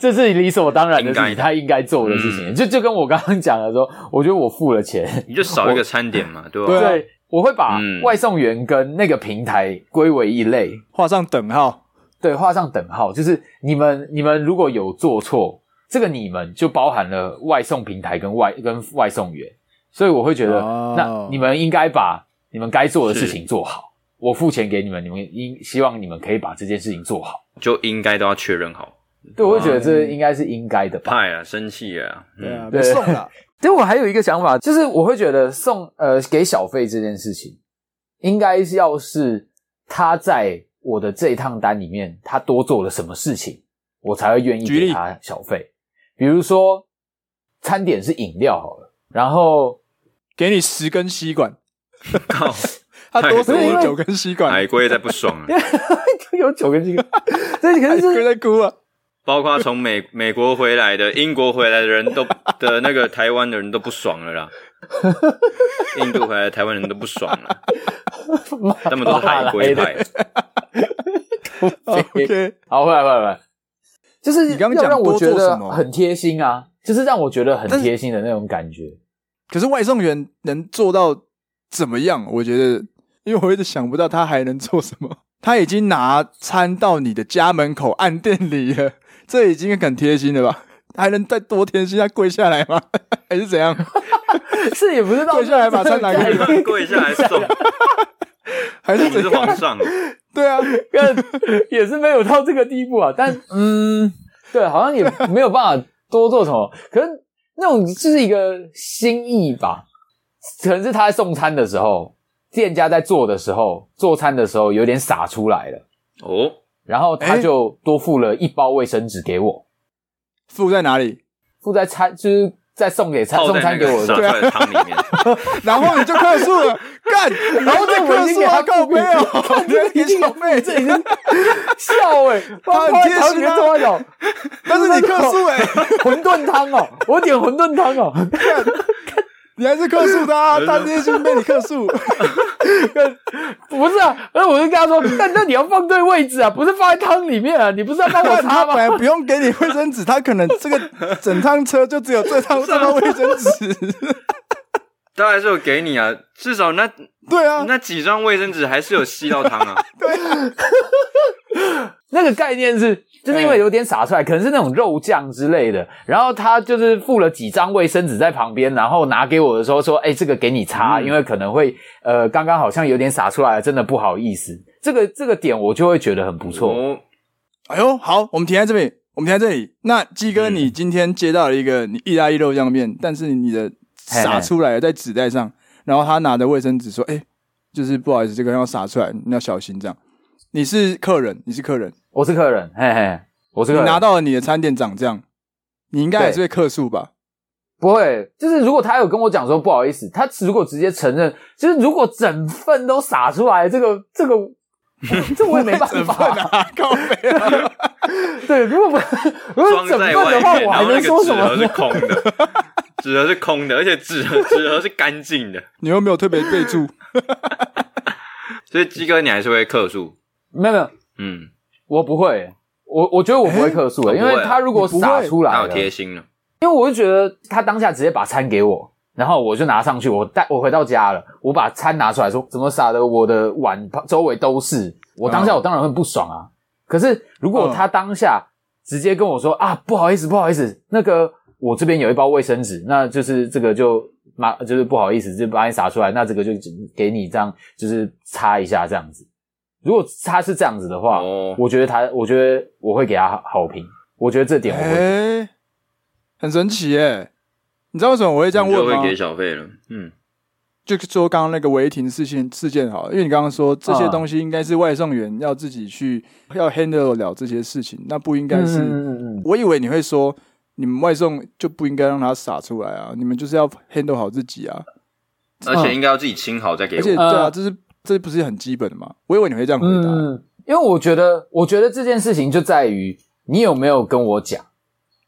这是理所当然的事情，他应该做的事情。就就跟我刚刚讲的说，我觉得我付了钱，
你就少一个餐点嘛，对吧？
对，我会把外送员跟那个平台归为一类，
画上等号。
对，画上等号，就是你们你们如果有做错，这个你们就包含了外送平台跟外跟外送员，所以我会觉得，那你们应该把你们该做的事情做好。我付钱给你们，你们应希望你们可以把这件事情做好，
就应该都要确认好。
对，我会觉得这应该是应该的吧。
派啊，生气啊，
对啊，别送了。
对，我还有一个想法，就是我会觉得送呃给小费这件事情，应该是要是他在我的这一趟单里面他多做了什么事情，我才会愿意给他小费。比如说餐点是饮料好了，然后
给你十根吸管。靠他多送我九根吸管，
海龟在不爽啊！
有九根吸管，这可能是
在哭啊！
包括从美美国回来的、英国回来的人都的那个台湾的人都不爽了啦。印度回来的台湾人都不爽了，他们都是海龟派。
OK，好，回来，回来，回来。就是你刚刚讲让我觉得很贴心啊，就是让我觉得很贴心的那种感觉。
可是外送员能做到怎么样？我觉得。因为我一直想不到他还能做什么，他已经拿餐到你的家门口按电梯了，这已经很贴心了吧？还能再多贴心，他跪下来吗？还是怎样？
是也不是跪
下来把餐拿给你，
跪下来送。
还是
只是皇上？
对啊，
也是没有到这个地步啊。但嗯，对，好像也没有办法多做什么。可是那种就是一个心意吧，可能是他在送餐的时候，店家在做的时候，做餐的时候有点洒出来了。
哦，
然后他就多付了一包卫生纸给我。
付在哪里？
付在餐就是。在送给餐送餐给我，
的。对啊，汤里面，
然后你就客诉了，干，然后再客诉他告没有，你给小费，这已经
笑哎，他很贴心啊，
但是你客诉哎，
馄饨汤哦，我点馄饨汤哦。
你还是客诉他，他贴心被你克诉。
不是啊，而我就跟他说，但那你要放对位置啊，不是放在汤里面啊，你不是要帮我 擦吗？
本来不用给你卫生纸，他可能这个整趟车就只有这趟这趟卫生纸。
当然是有给你啊，至少那
对啊，
那几张卫生纸还是有吸到汤啊。
对，
那个概念是。就是因为有点洒出来，可能是那种肉酱之类的。然后他就是附了几张卫生纸在旁边，然后拿给我的时候说：“哎，这个给你擦，因为可能会呃，刚刚好像有点洒出来，真的不好意思。”这个这个点我就会觉得很不错。
哎呦，好，我们停在这里，我们停在这里。那鸡哥，你今天接到了一个你意大利肉酱面，但是你的洒出来在纸袋上，然后他拿着卫生纸说：“哎，就是不好意思，这个要洒出来，你要小心这样。”你是客人，你是客人。
我是客人，嘿嘿，我是客人。
你拿到了你的餐点长这样，你应该也是会客诉吧？
不会，就是如果他有跟我讲说不好意思，他如果直接承认，就是如果整份都撒出来，这个这个，这我也没办法
啊，靠北啊。
对，如果不如果整份的话，我还能说什么？
纸盒是空的，纸盒是空的，而且纸盒纸盒是干净的，
你又没有特别备注，
所以鸡哥你还是会客诉？
没有没有，嗯。我不会，我我觉得我不会客诉的，因为他如果撒出来，
太贴心了。
因为我就觉得他当下直接把餐给我，然后我就拿上去，我带我回到家了，我把餐拿出来说，怎么撒的我的碗周围都是，我当下我当然会不爽啊。可是如果他当下直接跟我说啊，不好意思不好意思，那个我这边有一包卫生纸，那就是这个就麻就是不好意思就把你撒出来，那这个就给你这样就是擦一下这样子。如果他是这样子的话，哦、我觉得他，我觉得我会给他好评。我觉得这点我会、
欸、很神奇耶。你知道为什么我会这样问吗？
就会给小费了。嗯，
就说刚刚那个违停事件事件好了，因为你刚刚说这些东西应该是外送员要自己去要 handle 了这些事情，那不应该是。嗯嗯嗯。我以为你会说你们外送就不应该让他洒出来啊，你们就是要 handle 好自己啊，
而且应该要自己清好再给我。
而且对啊，这是。这不是很基本的吗？我以为你会这样回答。
嗯，因为我觉得，我觉得这件事情就在于你有没有跟我讲，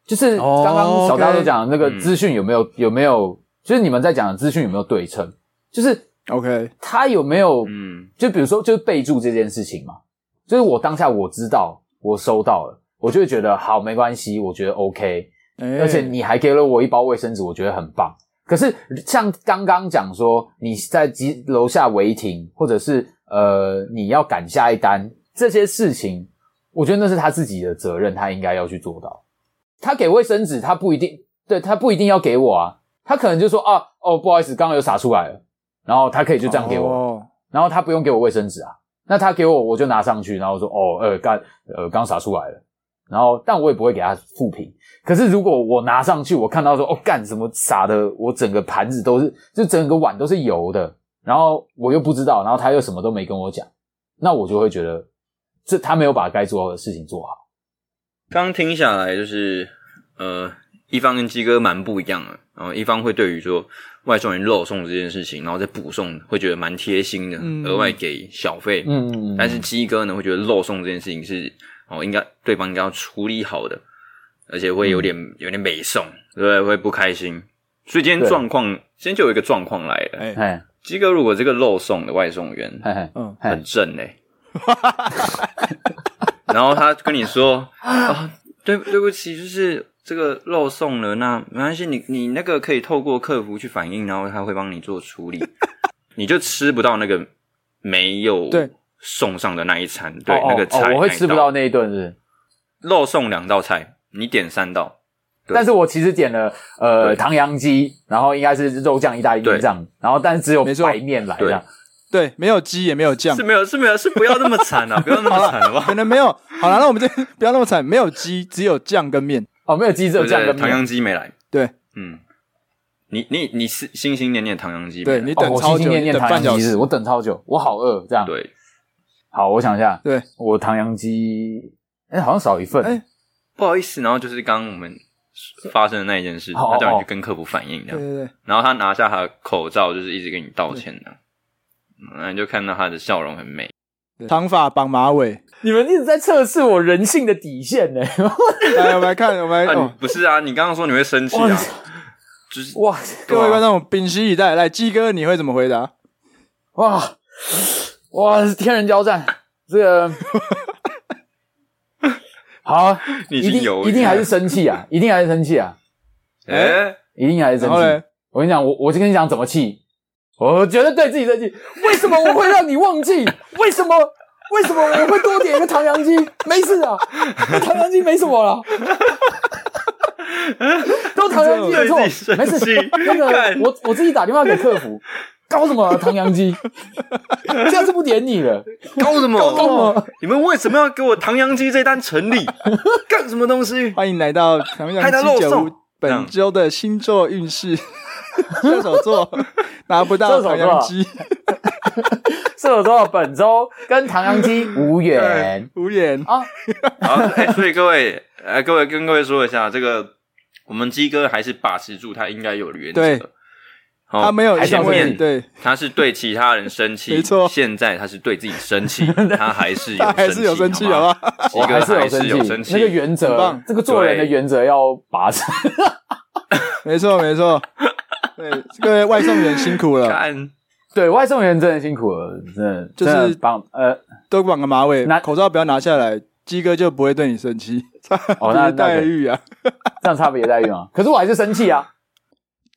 就是刚刚小大都讲的那个资讯有没有、有没有，就是你们在讲的资讯有没有对称？就是
OK，
他有没有？嗯，就比如说，就是备注这件事情嘛，就是我当下我知道我收到了，我就会觉得好没关系，我觉得 OK，欸、而且你还给了我一包卫生纸，我觉得很棒。可是，像刚刚讲说，你在机楼下违停，或者是呃，你要赶下一单这些事情，我觉得那是他自己的责任，他应该要去做到。他给卫生纸，他不一定，对，他不一定要给我啊，他可能就说啊，哦，不好意思，刚刚有洒出来了，然后他可以就这样给我，然后他不用给我卫生纸啊，那他给我，我就拿上去，然后说哦，呃，刚呃刚洒出来了。然后，但我也不会给他负评。可是，如果我拿上去，我看到说，哦，干什么洒的？我整个盘子都是，就整个碗都是油的。然后我又不知道，然后他又什么都没跟我讲，那我就会觉得，这他没有把该做的事情做好。
刚听下来，就是呃，一方跟鸡哥蛮不一样的。然后一方会对于说外送员漏送这件事情，然后再补送，会觉得蛮贴心的，嗯、额外给小费。嗯嗯嗯。但是鸡哥呢，会觉得漏送这件事情是。哦，应该对方应该要处理好的，而且会有点、嗯、有点美送，对不对？会不开心。所以今天状况，对今天就有一个状况来了。哎。嘿，鸡哥，如果这个漏送的外送员，嗯，很正嘞，然后他跟你说啊、哦，对对不起，就是这个漏送了，那没关系，你你那个可以透过客服去反映，然后他会帮你做处理，你就吃不到那个没有对。送上的那一餐，对哦哦那个菜，
我会吃不到那一顿是。
肉送两道菜，你点三道，
但是我其实点了呃对。唐扬鸡，然后应该是肉酱意大利面这样，然后但是只有白面来的，
对，没有鸡也没有酱，
是没有是没有是不要那么惨啊，不要那么惨好不好？
可能没有。好了，那我们就不要那么惨，没有鸡，只有酱跟面。
哦，没有鸡，只有酱跟面。
唐扬鸡没来。
对，
嗯。你你你是心心念念唐扬鸡，
对你等超久，
我心心念念唐扬鸡，
我
等超久，我好饿，这样。
对，
好，我想一下，
对。
我唐扬鸡，哎，好像少一份，哎，
不好意思，然后就是刚刚我们发生的那一件事，他叫你去跟客服反映，这样，
对对对，
然后他拿下他的口罩，就是一直跟你道歉的，然后你就看到他的笑容很美，
长发绑马尾，
你们一直在测试我人性的底线呢，
来，我们来看，我们来，
不是啊，你刚刚说你会生气啊。就是哇，
各位观众，屏息以待。来，鸡哥，你会怎么回答？
哇哇，是天人交战，这个 好，一定一定还是生气啊，一定还是生气啊，哎，一定还是生气。我跟你讲，我我就跟你讲怎么气，我觉得对自己生气。为什么我会让你忘记？为什么？为什么我会多点一个唐扬鸡？没事啊，唐扬鸡没什么了。都唐扬鸡的错，没事。那个我我自己打电话给客服，搞什么唐扬鸡？这样是不点你了？
搞什么？搞什么？你们为什么要给我唐扬鸡这单成立？干什么东西？
欢迎来到唐扬鸡酒屋本周的星座运势。射手座拿不到唐扬鸡，
射手座本周跟唐扬鸡无缘，
无缘啊。
好，欸，所以各位，来各位跟各位说一下这个。我们鸡哥还是把持住他应该有的原则，
对，他没有
前面
对，
他是对其他人生气，
没错。
现在他是对自己生气，他还是有
还是有生气，好吧？
鸡哥还是有生气，
那个原则，这个做人的原则要把持。
没错，没错。对，各位外送员辛苦了，
对，外送员真的辛苦了，真的就是绑呃，
都绑个马尾，拿口罩不要拿下来，鸡哥就不会对你生气。哦，那待遇啊，
这样差别待遇啊？可是我还是生气啊。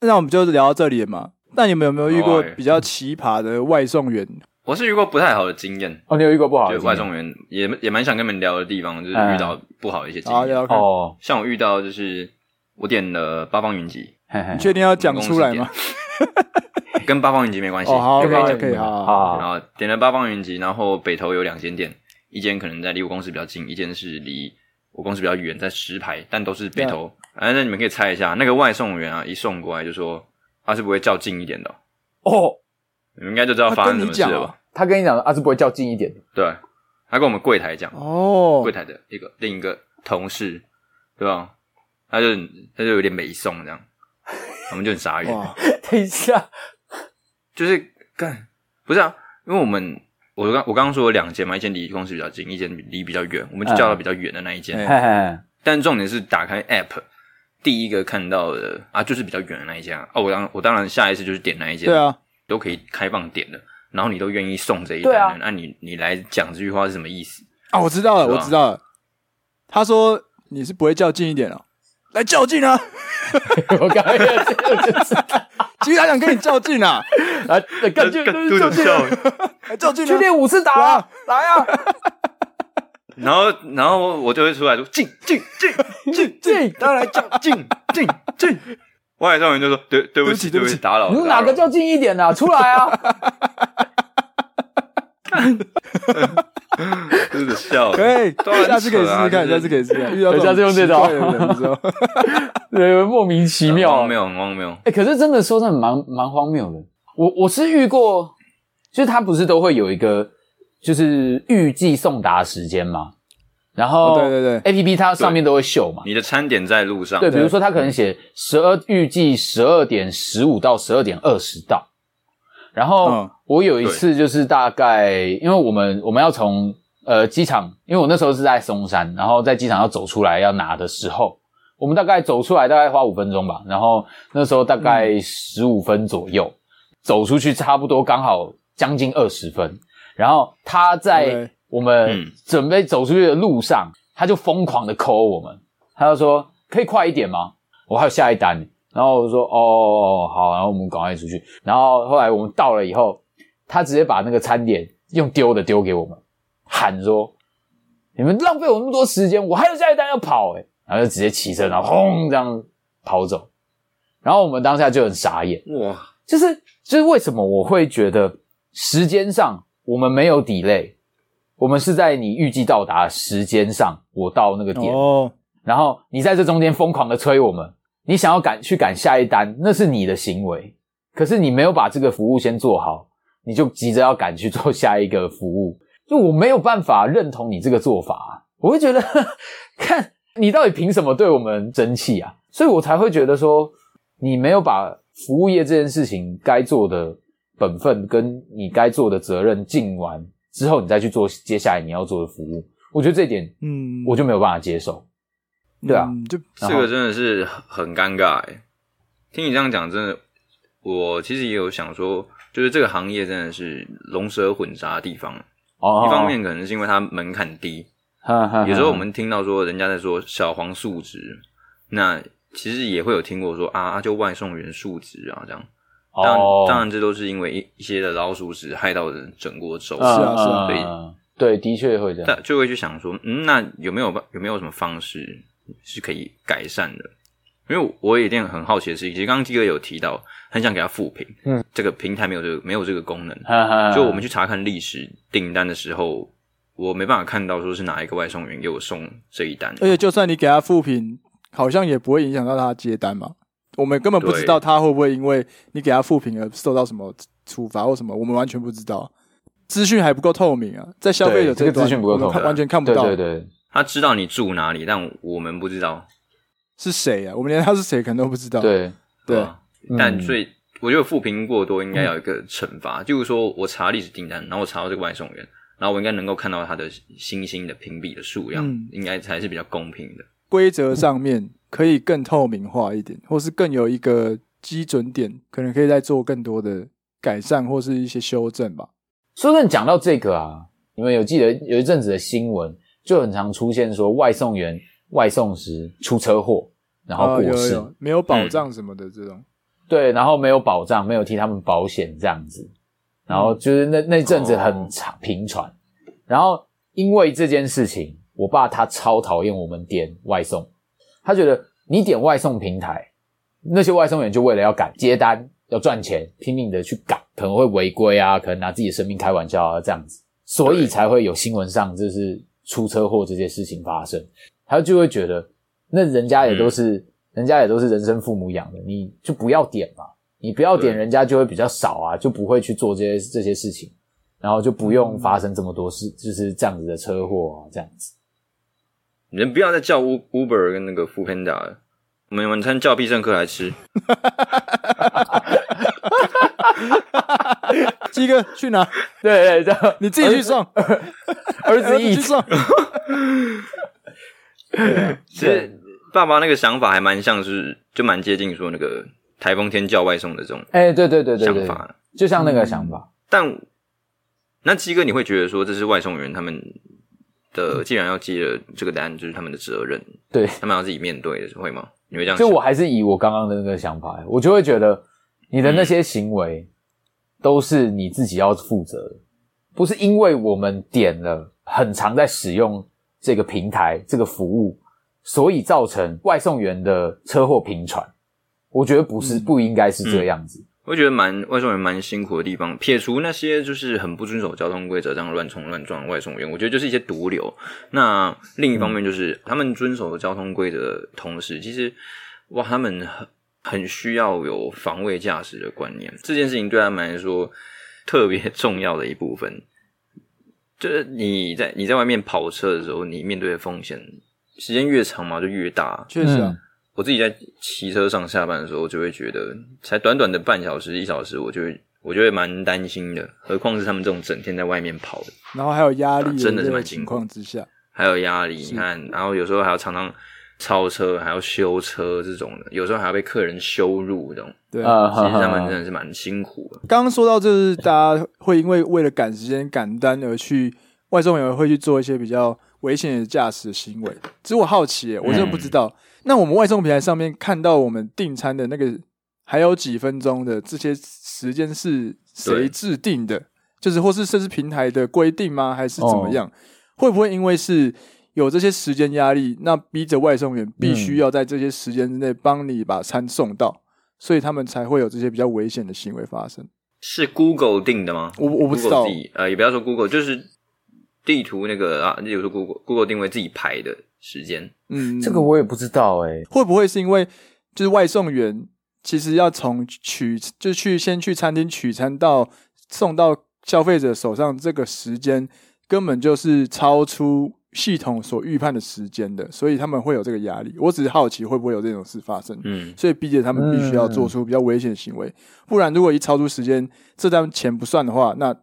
那我们就聊到这里了嘛。那你们有没有遇过比较奇葩的外送员？
我是遇过不太好的经验。
哦，你有遇过不好的
外送员？也也蛮想跟你们聊的地方，就是遇到不好的一些经验。
哦，
像我遇到就是我点了八方云集，
你确定要讲出来吗？
跟八方云集没关系。
哦，好，可以，可以，好，好。
然后点了八方云集，然后北投有两间店，一间可能在离我公司比较近，一间是离。我公司比较远，在石牌，但都是北投。哎，那你们可以猜一下，那个外送员啊，一送过来就说他是不会较近一点的哦。你们应该就知道发生什么事了吧？
他跟你讲，他是不会较近一点的。
对，他跟我们柜台讲
哦，
柜台的一个另一个同事，对吧？他就他就有点没送这样，我们就很傻眼。
等一下，
就是干不是啊？因为我们。我刚我刚刚说有两间嘛，一间离公司比较近，一间离比较远，我们就叫到比较远的那一间。
嗯、
但重点是打开 App，第一个看到的啊，就是比较远的那一间啊。哦，我当我当然下一次就是点那一间。
对啊，
都可以开放点的，然后你都愿意送这一单，那、啊啊、你你来讲这句话是什么意思
啊？我知道了，我知道了。他说你是不会较近一点哦，来较劲啊！我刚才就是。其实他想跟你较劲啊！来，较劲，较劲，来较劲，去练五次打，来啊！
然后，然后我就会出来说：劲，劲，劲，劲，劲，当然较劲，进进。外来少年就说：对，对不起，对不起，打扰了。
你哪个较劲一点的？出来啊！
真的笑，
可以，下次可以试试看，下次可以试试看，遇到
下次用这招，对，莫名其妙，
荒谬，荒谬。
哎，可是真的说真的蛮蛮荒谬的。我我是遇过，就是他不是都会有一个，就是预计送达时间嘛。然后，对对对，A P P 它上面都会秀嘛。
你的餐点在路上。
对，比如说他可能写十二，预计十二点十五到十二点二十到。然后我有一次就是大概，因为我们我们要从呃机场，因为我那时候是在松山，然后在机场要走出来要拿的时候，我们大概走出来大概花五分钟吧，然后那时候大概十五分左右走出去，差不多刚好将近二十分，然后他在我们准备走出去的路上，他就疯狂的 call 我们，他就说可以快一点吗？我还有下一单。然后我就说哦好，然后我们赶快出去。然后后来我们到了以后，他直接把那个餐点用丢的丢给我们，喊说：“你们浪费我那么多时间，我还有下一单要跑。”诶然后就直接骑车，然后轰这样跑走。然后我们当下就很傻眼，哇！就是就是为什么我会觉得时间上我们没有 delay，我们是在你预计到达时间上，我到那个点，
哦，
然后你在这中间疯狂的催我们，你想要赶去赶下一单，那是你的行为，可是你没有把这个服务先做好，你就急着要赶去做下一个服务，就我没有办法认同你这个做法，我会觉得，呵 呵看你到底凭什么对我们争气啊？所以我才会觉得说，你没有把服务业这件事情该做的本分跟你该做的责任尽完之后，你再去做接下来你要做的服务。我觉得这点，嗯，我就没有办法接受。嗯、对啊，
就
这个真的是很尴尬诶。听你这样讲，真的，我其实也有想说，就是这个行业真的是龙蛇混杂的地方。哦，一方面可能是因为它门槛低，哈哈。有时候我们听到说人家在说小黄数值，那。其实也会有听过说啊，就外送员数值啊这样，当然、oh. 当然这都是因为一一些的老鼠屎害到人整锅粥，是啊是啊，所以
对，的确会这样，
但就会去想说，嗯，那有没有有没有什么方式是可以改善的？因为我有一点很好奇的事情，其实刚刚基哥有提到，很想给他复评，嗯，这个平台没有这个没有这个功能，就我们去查看历史订单的时候，我没办法看到说是哪一个外送员给我送这一单，
而且就算你给他复评。好像也不会影响到他接单嘛，我们根本不知道他会不会因为你给他复评而受到什么处罚或什么，我们完全不知道，资讯还不够透明啊，在消费者这个资讯不够透明，完全看不到。
对对对，
他知道你住哪里，但我们不知道。
是谁啊，我们连他是谁可能都不知道。
对。
对，
啊嗯、但最我觉得负评过多应该有一个惩罚，嗯、就是说我查历史订单，然后我查到这个外送员，然后我应该能够看到他的星星的评比的数量，嗯、应该才是比较公平的。
规则上面可以更透明化一点，或是更有一个基准点，可能可以再做更多的改善或是一些修正吧。
说真的，讲到这个啊，你们有记得有一阵子的新闻，就很常出现说外送员外送时出车祸，然后过世，
哦、有有没有保障什么的这种。
对，然后没有保障，没有替他们保险这样子，然后就是那那阵子很长频传，然后因为这件事情。我爸他超讨厌我们点外送，他觉得你点外送平台，那些外送员就为了要赶接单，要赚钱，拼命的去赶，可能会违规啊，可能拿自己的生命开玩笑啊，这样子，所以才会有新闻上就是出车祸这些事情发生。他就会觉得，那人家也都是，嗯、人家也都是人生父母养的，你就不要点嘛，你不要点，人家就会比较少啊，就不会去做这些这些事情，然后就不用发生这么多事，就是这样子的车祸啊，这样子。
你们不要再叫 Uber 跟那个 Foodpanda 了，我们晚餐叫必胜客来吃。
鸡哥去哪？
对对对，
你自己去送。儿子一起送。
其实爸爸那个想法还蛮像是，就蛮接近说那个台风天叫外送的这种。
哎，对对对对，想法就像那个想法。
但那鸡哥，你会觉得说这是外送员他们？的，既然要接了这个单，就是他们的责任，
对，
他们要自己面对的，会吗？你会这样？
就我还是以我刚刚的那个想法，我就会觉得你的那些行为都是你自己要负责不是因为我们点了很常在使用这个平台这个服务，所以造成外送员的车祸频传。我觉得不是，嗯、不应该是这样子。嗯
我觉得蛮外送员蛮辛苦的地方，撇除那些就是很不遵守交通规则这样乱冲乱撞的外送员，我觉得就是一些毒瘤。那另一方面就是、嗯、他们遵守交通规则的同时，其实哇，他们很很需要有防卫驾驶的观念。这件事情对他们来说特别重要的一部分，就是你在你在外面跑车的时候，你面对的风险时间越长嘛，就越大。
确实啊。嗯
我自己在骑车上下班的时候，就会觉得才短短的半小时、一小时，我就会我就会蛮担心的。何况是他们这种整天在外面跑的，
然后还有压力，
真的是蛮
情况之下，
还有压力。你看，然后有时候还要常常超车，还要修车这种的，有时候还要被客人羞辱这种。
对，
其实他们真的是蛮辛苦的。
刚刚说到，就是大家会因为为了赶时间、赶单而去外送员会去做一些比较危险的驾驶行为。其实我好奇，我真的不知道。嗯那我们外送平台上面看到我们订餐的那个还有几分钟的这些时间是谁制定的？就是或是这是平台的规定吗？还是怎么样？哦、会不会因为是有这些时间压力，那逼着外送员必须要在这些时间之内帮你把餐送到，嗯、所以他们才会有这些比较危险的行为发生？
是 Google 定的吗？
我我不知道，
呃，也不要说 Google，就是地图那个啊，例如说 Google Google 定位自己排的时间。
嗯，这个我也不知道哎、欸，
会不会是因为就是外送员其实要从取就去先去餐厅取餐到送到消费者手上这个时间根本就是超出。系统所预判的时间的，所以他们会有这个压力。我只是好奇会不会有这种事发生，嗯，所以逼着他们必须要做出比较危险的行为，嗯、不然如果一超出时间，这单钱不算的话，那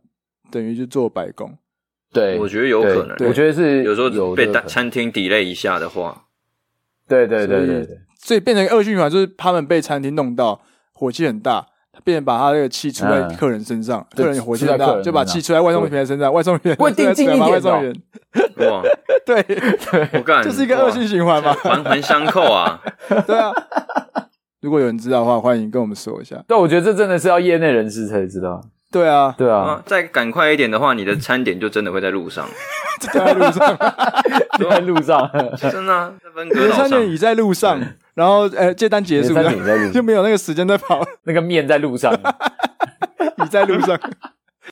等于就做白工。
对，
我觉得有可能，
我觉得是
有时候被餐厅 delay 一下的话，
对对对对对，
所以变成恶循环，就是他们被餐厅弄到火气很大。变成把他那个气出在客人身上，客人火气大，就把气出在外送员身上，外送员
会定睛一点，外送员
哇，
对 对，
我干，
这是一个恶性循环嘛，
环环相扣啊，
对啊。如果有人知道的话，欢迎跟我们说一下。
但我觉得这真的是要业内人士才知道。
对啊，
对啊，
再赶快一点的话，你的餐点就真的会在路上，
在路上，
在路上，
真的，
你的餐点已在路上。然后，呃，接单结束了，就没有那个时间在跑。
那个面在路上，
已在路上。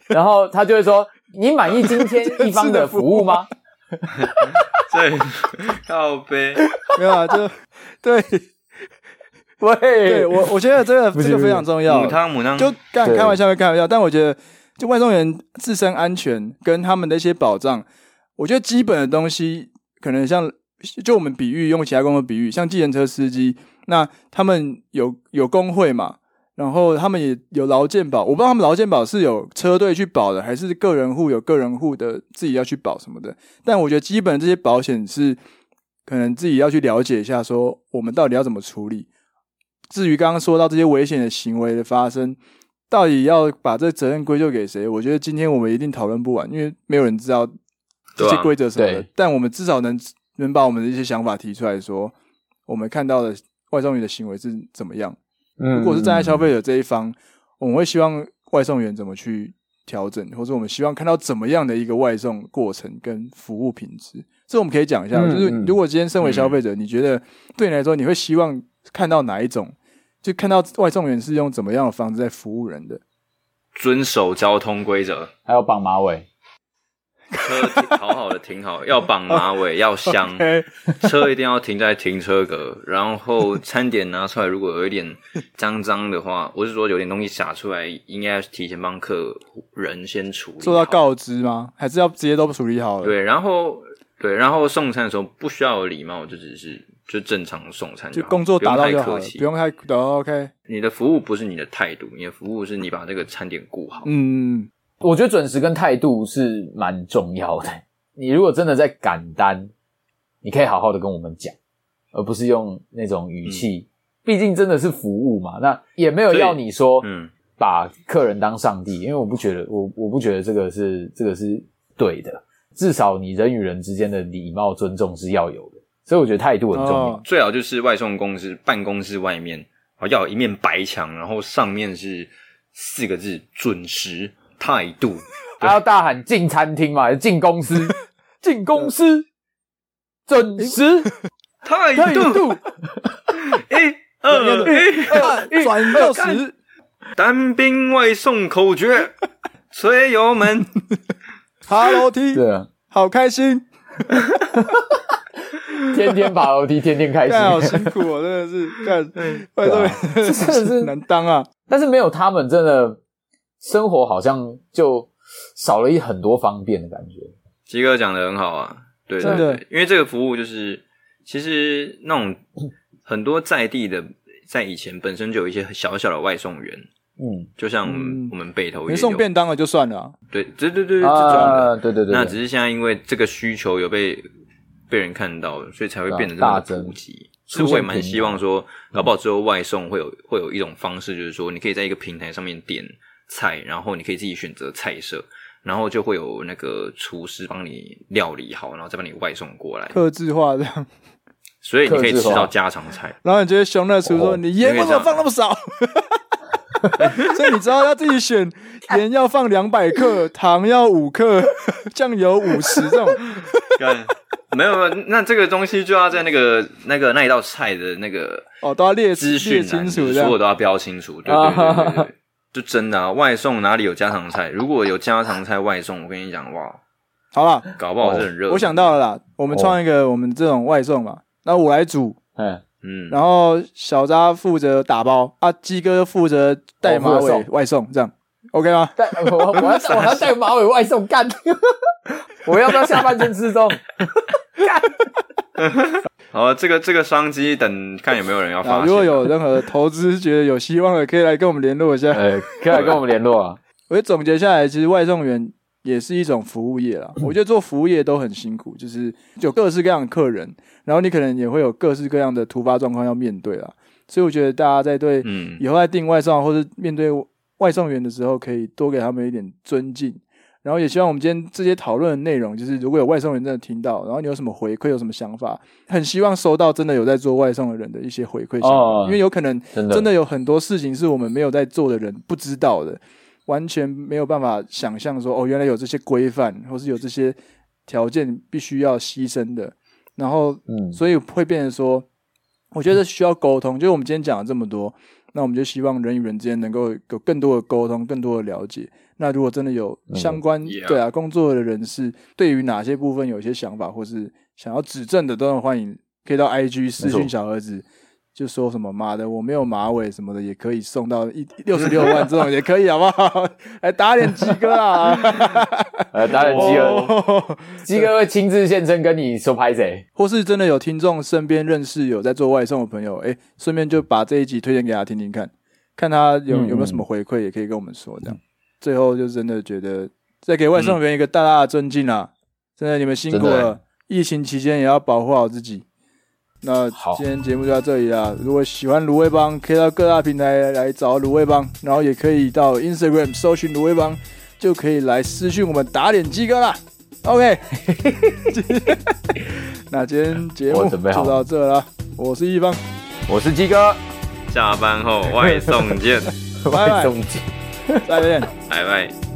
然后他就会说：“你满意今天 一方的服务吗？”
对，靠杯
没有啊，就对，
喂，
对我我觉得这个这个非常重要。
母汤母汤，
就开开玩笑，开玩笑。但我觉得，就外送员自身安全跟他们的一些保障，我觉得基本的东西可能像。就我们比喻，用其他工作比喻，像计程车司机，那他们有有工会嘛，然后他们也有劳健保，我不知道他们劳健保是有车队去保的，还是个人户有个人户的自己要去保什么的。但我觉得基本这些保险是可能自己要去了解一下，说我们到底要怎么处理。至于刚刚说到这些危险的行为的发生，到底要把这责任归咎给谁？我觉得今天我们一定讨论不完，因为没有人知道这些规则什么的。但我们至少能。能把我们的一些想法提出来说，我们看到的外送员的行为是怎么样？如果是站在消费者这一方，我们会希望外送员怎么去调整，或者我们希望看到怎么样的一个外送过程跟服务品质？这我们可以讲一下。就是如果今天身为消费者，你觉得对你来说，你会希望看到哪一种？就看到外送员是用怎么样的方式在服务人的？
遵守交通规则，
还有绑马尾。
车好好的停好，要绑马尾，要香。车一定要停在停车格，然后餐点拿出来，如果有一点脏脏的话，我是说有点东西洒出来，应该要提前帮客人先处理。
做到告知吗？还是要直接都处理好了？
对，然后对，然后送餐的时候不需要有礼貌，就只是就正常送餐就，
就工作达到就好了，不用太客气。OK，
你的服务不是你的态度，你的服务是你把这个餐点顾好。
嗯。
我觉得准时跟态度是蛮重要的。你如果真的在赶单，你可以好好的跟我们讲，而不是用那种语气。毕、嗯、竟真的是服务嘛，那也没有要你说，嗯，把客人当上帝。因为我不觉得，我我不觉得这个是这个是对的。至少你人与人之间的礼貌尊重是要有的。所以我觉得态度很重要。
哦、最好就是外送公司办公室外面要有一面白墙，然后上面是四个字“准时”。态度，
还要大喊进餐厅嘛？进公司，进公司，准时，
态度，一二一二
转到十，
单兵外送口诀，吹油门，
爬楼梯，
对啊，
好开心，
天天爬楼梯，天天开心，
好辛苦哦，真的是干，外送员真的是难当啊，
但是没有他们真的。生活好像就少了一很多方便的感觉。
吉哥讲的很好啊，对对对，因为这个服务就是其实那种 很多在地的，在以前本身就有一些小小的外送员，嗯，就像我们北投也有，
没送便当了就算了，
对对对对，这种的，
对对对，
那只是现在因为这个需求有被被人看到，所以才会变得这么普及。是会蛮希望说，搞不好之后外送会有会有一种方式，就是说你可以在一个平台上面点。菜，然后你可以自己选择菜色，然后就会有那个厨师帮你料理好，然后再帮你外送过来，
客制化这样，
所以你可以吃到家常菜。
然后你觉得熊那厨说：“你盐为什么放那么少？” 所以你知道要自己选，盐要放两百克，糖要五克，酱油五十这种。
没有没有，那这个东西就要在那个那个那一道菜的那个
哦都要列
资讯
清楚，
所有都要标清楚，对对对对对。就真的啊，外送哪里有家常菜？如果有家常菜外送，我跟你讲，哇，
好了，
搞不好是很热。
我想到了啦，我们创一个我们这种外送嘛，那我来煮，
嗯
嗯，
然后小扎负责打包，啊，鸡哥负责带马尾外送，这样 OK 吗？
带 我我要我要带马尾外送干，我要不要下半身吃中？干。
好，这个这个商机，等看有没有人要发。
如果有任何投资觉得有希望的，可以来跟我们联络一下。
呃，可以来跟我们联络啊。
我觉得总结下来，其实外送员也是一种服务业啦。我觉得做服务业都很辛苦，就是有各式各样的客人，然后你可能也会有各式各样的突发状况要面对啦。所以我觉得大家在对以后在订外送或者面对外送员的时候，可以多给他们一点尊敬。然后也希望我们今天这些讨论的内容，就是如果有外送人真的听到，然后你有什么回馈，有什么想法，很希望收到真的有在做外送的人的一些回馈想法，哦，因为有可能真的有很多事情是我们没有在做的人不知道的，完全没有办法想象说哦，原来有这些规范，或是有这些条件必须要牺牲的，然后嗯，所以会变成说，我觉得需要沟通，就是我们今天讲了这么多。那我们就希望人与人之间能够有更多的沟通，更多的了解。那如果真的有相关、嗯、对啊工作的人士，对于哪些部分有一些想法，或是想要指正的，都很欢迎，可以到 IG 私讯小儿子。就说什么妈的，我没有马尾什么的，也可以送到一六十六万这种也可以，好不好？来打脸鸡哥啊！
来打脸鸡哥，鸡哥会亲自现身跟你说拍谁，
或是真的有听众身边认识有在做外送的朋友，哎，顺便就把这一集推荐给他听听看，看他有有没有什么回馈，也可以跟我们说。这样，最后就真的觉得再给外送员一个大大的尊敬啊！真的你们辛苦了，疫情期间也要保护好自己。那今天节目就到这里啦！如果喜欢卤味帮，可以到各大平台来找卤味帮，然后也可以到 Instagram 搜寻卤味帮，就可以来私讯我们打脸鸡哥啦。OK，那今天节目就到这了，我是一方，
我是鸡哥，
下班后外送见，
外送
见，
再见，
拜拜。